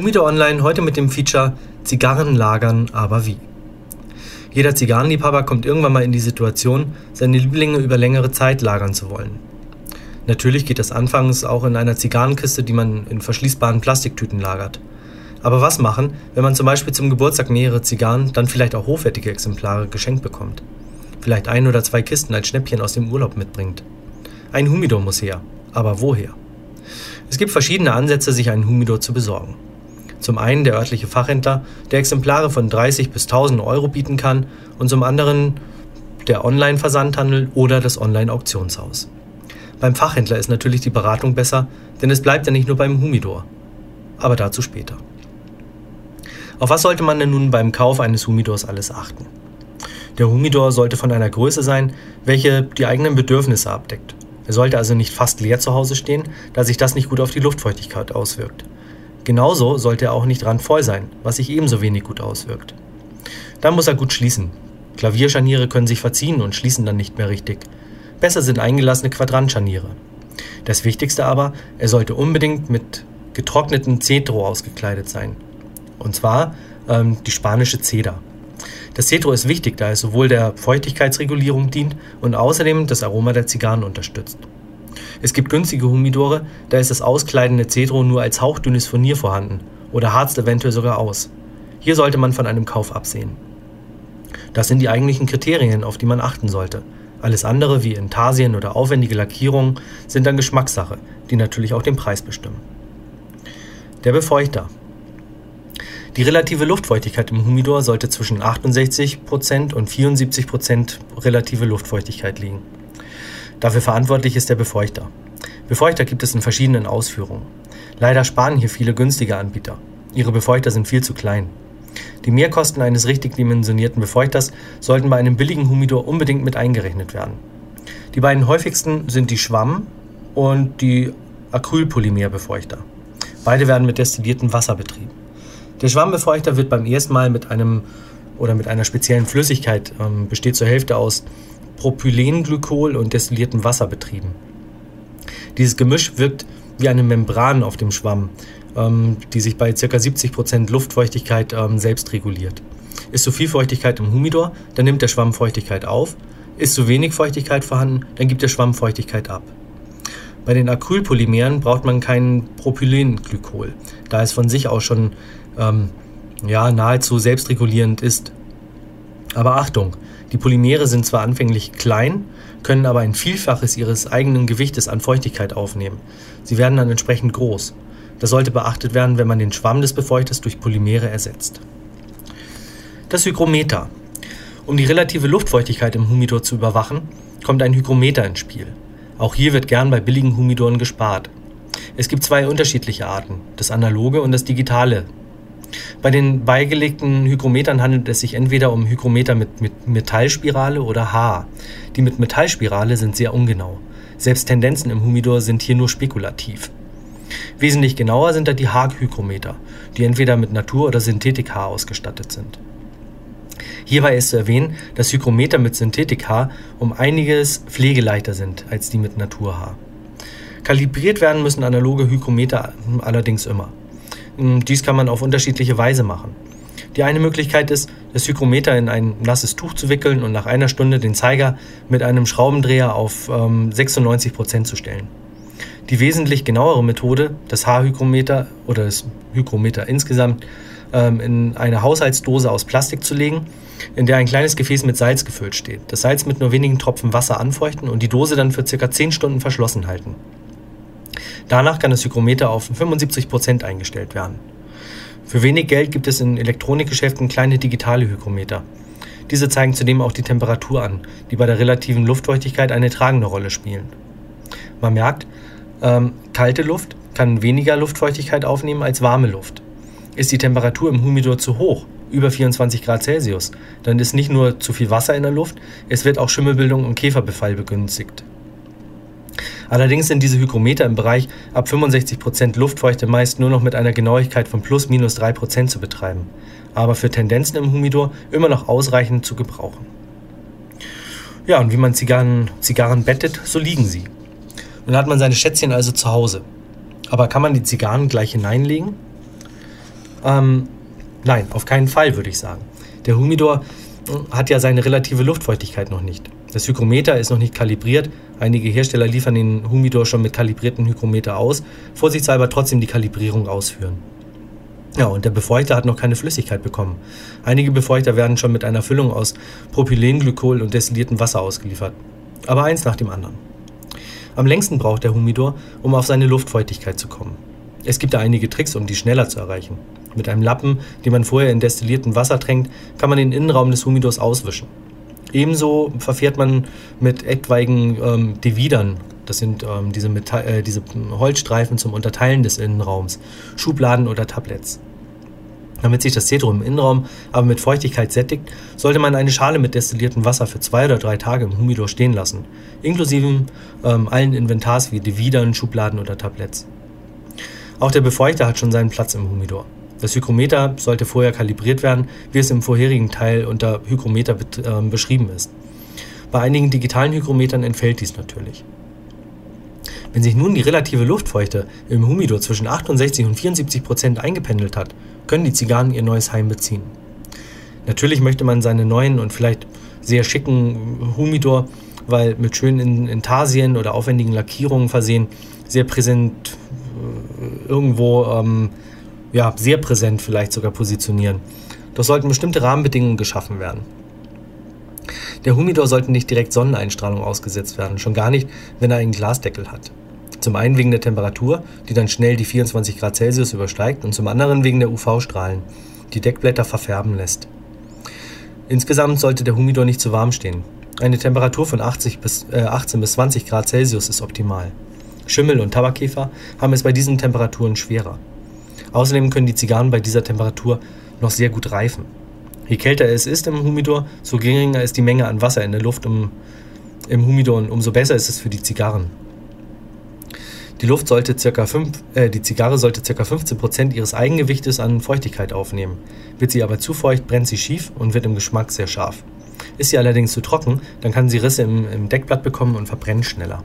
Humidor Online heute mit dem Feature Zigarren lagern, aber wie? Jeder Zigarrenliebhaber kommt irgendwann mal in die Situation, seine Lieblinge über längere Zeit lagern zu wollen. Natürlich geht das anfangs auch in einer Zigarrenkiste, die man in verschließbaren Plastiktüten lagert. Aber was machen, wenn man zum Beispiel zum Geburtstag mehrere Zigarren, dann vielleicht auch hochwertige Exemplare geschenkt bekommt? Vielleicht ein oder zwei Kisten als Schnäppchen aus dem Urlaub mitbringt. Ein Humidor muss her. Aber woher? Es gibt verschiedene Ansätze, sich einen Humidor zu besorgen. Zum einen der örtliche Fachhändler, der Exemplare von 30 bis 1000 Euro bieten kann und zum anderen der Online-Versandhandel oder das Online-Auktionshaus. Beim Fachhändler ist natürlich die Beratung besser, denn es bleibt ja nicht nur beim Humidor. Aber dazu später. Auf was sollte man denn nun beim Kauf eines Humidors alles achten? Der Humidor sollte von einer Größe sein, welche die eigenen Bedürfnisse abdeckt. Er sollte also nicht fast leer zu Hause stehen, da sich das nicht gut auf die Luftfeuchtigkeit auswirkt. Genauso sollte er auch nicht randvoll sein, was sich ebenso wenig gut auswirkt. Dann muss er gut schließen. Klavierscharniere können sich verziehen und schließen dann nicht mehr richtig. Besser sind eingelassene Quadrantscharniere. Das Wichtigste aber, er sollte unbedingt mit getrocknetem Cedro ausgekleidet sein. Und zwar ähm, die spanische Ceder. Das Cedro ist wichtig, da es sowohl der Feuchtigkeitsregulierung dient und außerdem das Aroma der Zigarren unterstützt. Es gibt günstige Humidore, da ist das auskleidende Cedro nur als hauchdünnes Furnier vorhanden oder harzt eventuell sogar aus. Hier sollte man von einem Kauf absehen. Das sind die eigentlichen Kriterien, auf die man achten sollte. Alles andere wie Intarsien oder aufwendige Lackierungen sind dann Geschmackssache, die natürlich auch den Preis bestimmen. Der Befeuchter. Die relative Luftfeuchtigkeit im Humidor sollte zwischen 68% und 74% relative Luftfeuchtigkeit liegen. Dafür verantwortlich ist der Befeuchter. Befeuchter gibt es in verschiedenen Ausführungen. Leider sparen hier viele günstige Anbieter. Ihre Befeuchter sind viel zu klein. Die Mehrkosten eines richtig dimensionierten Befeuchters sollten bei einem billigen Humidor unbedingt mit eingerechnet werden. Die beiden häufigsten sind die Schwamm- und die Acrylpolymerbefeuchter. Beide werden mit destilliertem Wasser betrieben. Der Schwammbefeuchter wird beim ersten Mal mit einem oder mit einer speziellen Flüssigkeit, ähm, besteht zur Hälfte aus Propylenglykol und destilliertem Wasser betrieben. Dieses Gemisch wirkt wie eine Membran auf dem Schwamm, ähm, die sich bei ca. 70% Luftfeuchtigkeit ähm, selbst reguliert. Ist zu viel Feuchtigkeit im Humidor, dann nimmt der Schwamm Feuchtigkeit auf. Ist zu wenig Feuchtigkeit vorhanden, dann gibt der Schwamm Feuchtigkeit ab. Bei den Acrylpolymeren braucht man kein Propylenglykol, da es von sich aus schon ähm, ja, nahezu selbstregulierend ist. Aber Achtung, die Polymere sind zwar anfänglich klein, können aber ein Vielfaches ihres eigenen Gewichtes an Feuchtigkeit aufnehmen. Sie werden dann entsprechend groß. Das sollte beachtet werden, wenn man den Schwamm des Befeuchters durch Polymere ersetzt. Das Hygrometer. Um die relative Luftfeuchtigkeit im Humidor zu überwachen, kommt ein Hygrometer ins Spiel. Auch hier wird gern bei billigen Humidoren gespart. Es gibt zwei unterschiedliche Arten, das analoge und das digitale bei den beigelegten Hygrometern handelt es sich entweder um Hygrometer mit, mit Metallspirale oder H. Die mit Metallspirale sind sehr ungenau. Selbst Tendenzen im Humidor sind hier nur spekulativ. Wesentlich genauer sind da die Haag-Hygrometer, die entweder mit Natur- oder Synthetik-Haar ausgestattet sind. Hierbei ist zu erwähnen, dass Hygrometer mit Synthetik-Haar um einiges pflegeleichter sind als die mit Naturhaar. Kalibriert werden müssen analoge Hygrometer allerdings immer. Hm, dies kann man auf unterschiedliche Weise machen. Die eine Möglichkeit ist, das Hygrometer in ein nasses Tuch zu wickeln und nach einer Stunde den Zeiger mit einem Schraubendreher auf ähm, 96% zu stellen. Die wesentlich genauere Methode, das Haarhygrometer oder das Hygrometer insgesamt ähm, in eine Haushaltsdose aus Plastik zu legen, in der ein kleines Gefäß mit Salz gefüllt steht. Das Salz mit nur wenigen Tropfen Wasser anfeuchten und die Dose dann für ca. 10 Stunden verschlossen halten. Danach kann das Hygrometer auf 75% eingestellt werden. Für wenig Geld gibt es in Elektronikgeschäften kleine digitale Hygrometer. Diese zeigen zudem auch die Temperatur an, die bei der relativen Luftfeuchtigkeit eine tragende Rolle spielen. Man merkt, ähm, kalte Luft kann weniger Luftfeuchtigkeit aufnehmen als warme Luft. Ist die Temperatur im Humidor zu hoch, über 24 Grad Celsius, dann ist nicht nur zu viel Wasser in der Luft, es wird auch Schimmelbildung und Käferbefall begünstigt. Allerdings sind diese Hygrometer im Bereich ab 65% Luftfeuchte meist nur noch mit einer Genauigkeit von plus minus 3% zu betreiben, aber für Tendenzen im Humidor immer noch ausreichend zu gebrauchen. Ja, und wie man Zigarren, Zigarren bettet, so liegen sie. Dann hat man seine Schätzchen also zu Hause. Aber kann man die Zigarren gleich hineinlegen? Ähm, nein, auf keinen Fall, würde ich sagen. Der Humidor hm, hat ja seine relative Luftfeuchtigkeit noch nicht. Das Hygrometer ist noch nicht kalibriert. Einige Hersteller liefern den Humidor schon mit kalibrierten Hygrometer aus, vorsichtshalber trotzdem die Kalibrierung ausführen. Ja, und der Befeuchter hat noch keine Flüssigkeit bekommen. Einige Befeuchter werden schon mit einer Füllung aus Propylenglykol und destilliertem Wasser ausgeliefert. Aber eins nach dem anderen. Am längsten braucht der Humidor, um auf seine Luftfeuchtigkeit zu kommen. Es gibt da einige Tricks, um die schneller zu erreichen. Mit einem Lappen, den man vorher in destilliertem Wasser tränkt, kann man den Innenraum des Humidors auswischen. Ebenso verfährt man mit etwaigen ähm, Dividern, das sind ähm, diese, Metall, äh, diese Holzstreifen zum Unterteilen des Innenraums, Schubladen oder Tablets. Damit sich das Cetrum im Innenraum aber mit Feuchtigkeit sättigt, sollte man eine Schale mit destilliertem Wasser für zwei oder drei Tage im Humidor stehen lassen, inklusive ähm, allen Inventars wie Dividern, Schubladen oder Tabletts. Auch der Befeuchter hat schon seinen Platz im Humidor. Das Hygrometer sollte vorher kalibriert werden, wie es im vorherigen Teil unter Hygrometer äh, beschrieben ist. Bei einigen digitalen Hygrometern entfällt dies natürlich. Wenn sich nun die relative Luftfeuchte im Humidor zwischen 68 und 74 Prozent eingependelt hat, können die Zigarren ihr neues Heim beziehen. Natürlich möchte man seine neuen und vielleicht sehr schicken Humidor, weil mit schönen Intarsien oder aufwendigen Lackierungen versehen, sehr präsent äh, irgendwo ähm, ja, sehr präsent vielleicht sogar positionieren. Doch sollten bestimmte Rahmenbedingungen geschaffen werden. Der Humidor sollte nicht direkt Sonneneinstrahlung ausgesetzt werden, schon gar nicht, wenn er einen Glasdeckel hat. Zum einen wegen der Temperatur, die dann schnell die 24 Grad Celsius übersteigt, und zum anderen wegen der UV-Strahlen, die Deckblätter verfärben lässt. Insgesamt sollte der Humidor nicht zu warm stehen. Eine Temperatur von 80 bis, äh, 18 bis 20 Grad Celsius ist optimal. Schimmel und Tabakkäfer haben es bei diesen Temperaturen schwerer. Außerdem können die Zigarren bei dieser Temperatur noch sehr gut reifen. Je kälter es ist im Humidor, so geringer ist die Menge an Wasser in der Luft um, im Humidor und umso besser ist es für die Zigarren. Die, Luft sollte circa 5, äh, die Zigarre sollte ca. 15% ihres Eigengewichtes an Feuchtigkeit aufnehmen. Wird sie aber zu feucht, brennt sie schief und wird im Geschmack sehr scharf. Ist sie allerdings zu trocken, dann kann sie Risse im, im Deckblatt bekommen und verbrennt schneller.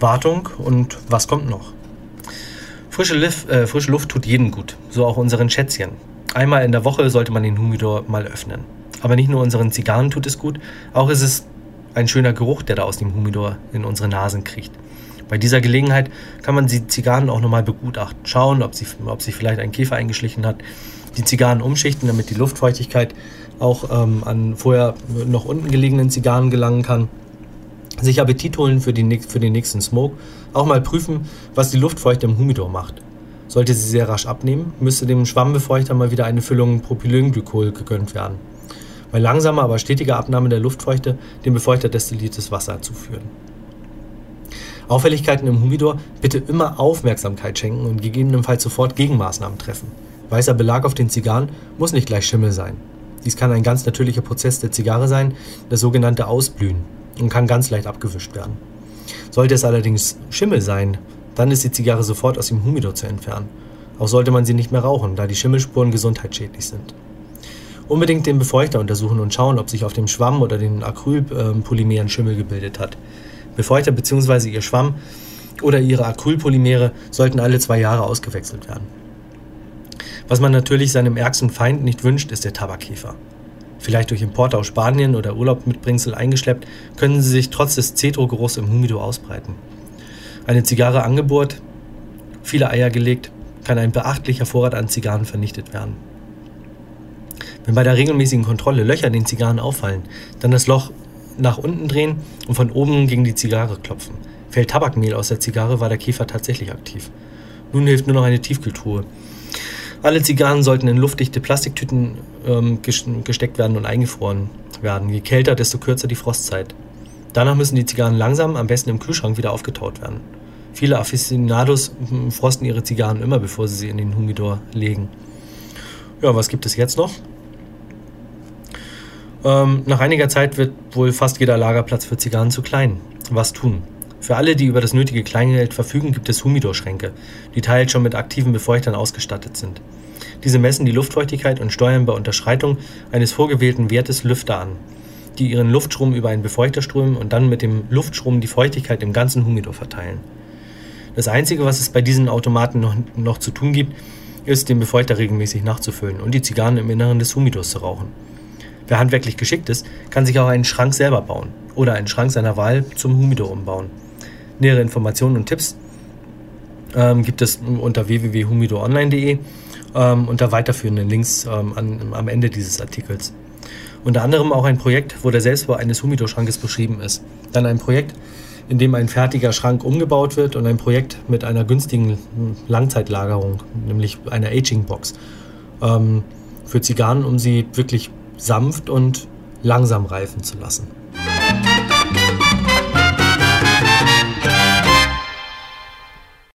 Wartung und was kommt noch? Frische, Lif, äh, frische Luft tut jedem gut, so auch unseren Schätzchen. Einmal in der Woche sollte man den Humidor mal öffnen. Aber nicht nur unseren Zigarren tut es gut, auch ist es ein schöner Geruch, der da aus dem Humidor in unsere Nasen kriecht. Bei dieser Gelegenheit kann man die Zigarren auch nochmal begutachten, schauen, ob, sie, ob sich vielleicht ein Käfer eingeschlichen hat, die Zigarren umschichten, damit die Luftfeuchtigkeit auch ähm, an vorher noch unten gelegenen Zigarren gelangen kann sich Appetit holen für, die, für den nächsten Smoke, auch mal prüfen, was die Luftfeuchte im Humidor macht. Sollte sie sehr rasch abnehmen, müsste dem Schwammbefeuchter mal wieder eine Füllung Propylenglykol gegönnt werden. Bei langsamer, aber stetiger Abnahme der Luftfeuchte dem Befeuchter destilliertes Wasser zuführen. Auffälligkeiten im Humidor bitte immer Aufmerksamkeit schenken und gegebenenfalls sofort Gegenmaßnahmen treffen. Weißer Belag auf den Zigarren muss nicht gleich Schimmel sein. Dies kann ein ganz natürlicher Prozess der Zigarre sein, das sogenannte Ausblühen und kann ganz leicht abgewischt werden. Sollte es allerdings Schimmel sein, dann ist die Zigarre sofort aus dem Humidor zu entfernen. Auch sollte man sie nicht mehr rauchen, da die Schimmelspuren gesundheitsschädlich sind. Unbedingt den Befeuchter untersuchen und schauen, ob sich auf dem Schwamm oder den Acrylpolymeren Schimmel gebildet hat. Befeuchter bzw. ihr Schwamm oder ihre Acrylpolymere sollten alle zwei Jahre ausgewechselt werden. Was man natürlich seinem ärgsten Feind nicht wünscht, ist der Tabakkäfer vielleicht durch Importe aus Spanien oder Urlaub mitbringsel eingeschleppt, können sie sich trotz des Cetro-Geruchs im Humidor ausbreiten. Eine Zigarre angebohrt, viele Eier gelegt, kann ein beachtlicher Vorrat an Zigarren vernichtet werden. Wenn bei der regelmäßigen Kontrolle Löcher in den Zigarren auffallen, dann das Loch nach unten drehen und von oben gegen die Zigarre klopfen. Fällt Tabakmehl aus der Zigarre, war der Käfer tatsächlich aktiv. Nun hilft nur noch eine Tiefkühltruhe. Alle Zigarren sollten in luftdichte Plastiktüten ähm, gesteckt werden und eingefroren werden. Je kälter, desto kürzer die Frostzeit. Danach müssen die Zigarren langsam, am besten im Kühlschrank, wieder aufgetaut werden. Viele Aficionados hm, frosten ihre Zigarren immer, bevor sie sie in den Humidor legen. Ja, was gibt es jetzt noch? Ähm, nach einiger Zeit wird wohl fast jeder Lagerplatz für Zigarren zu klein. Was tun? Für alle, die über das nötige Kleingeld verfügen, gibt es Humidorschränke, die teils schon mit aktiven Befeuchtern ausgestattet sind. Diese messen die Luftfeuchtigkeit und steuern bei Unterschreitung eines vorgewählten Wertes Lüfter an, die ihren Luftstrom über einen Befeuchter strömen und dann mit dem Luftstrom die Feuchtigkeit im ganzen Humidor verteilen. Das Einzige, was es bei diesen Automaten noch, noch zu tun gibt, ist, den Befeuchter regelmäßig nachzufüllen und die Zigarren im Inneren des Humidors zu rauchen. Wer handwerklich geschickt ist, kann sich auch einen Schrank selber bauen oder einen Schrank seiner Wahl zum Humidor umbauen. Nähere Informationen und Tipps ähm, gibt es unter www.humidoronline.de ähm, unter weiterführenden Links ähm, an, am Ende dieses Artikels. Unter anderem auch ein Projekt, wo der Selbstbau eines Humidor-Schrankes beschrieben ist. Dann ein Projekt, in dem ein fertiger Schrank umgebaut wird und ein Projekt mit einer günstigen Langzeitlagerung, nämlich einer Aging-Box, ähm, für Zigarren, um sie wirklich sanft und langsam reifen zu lassen.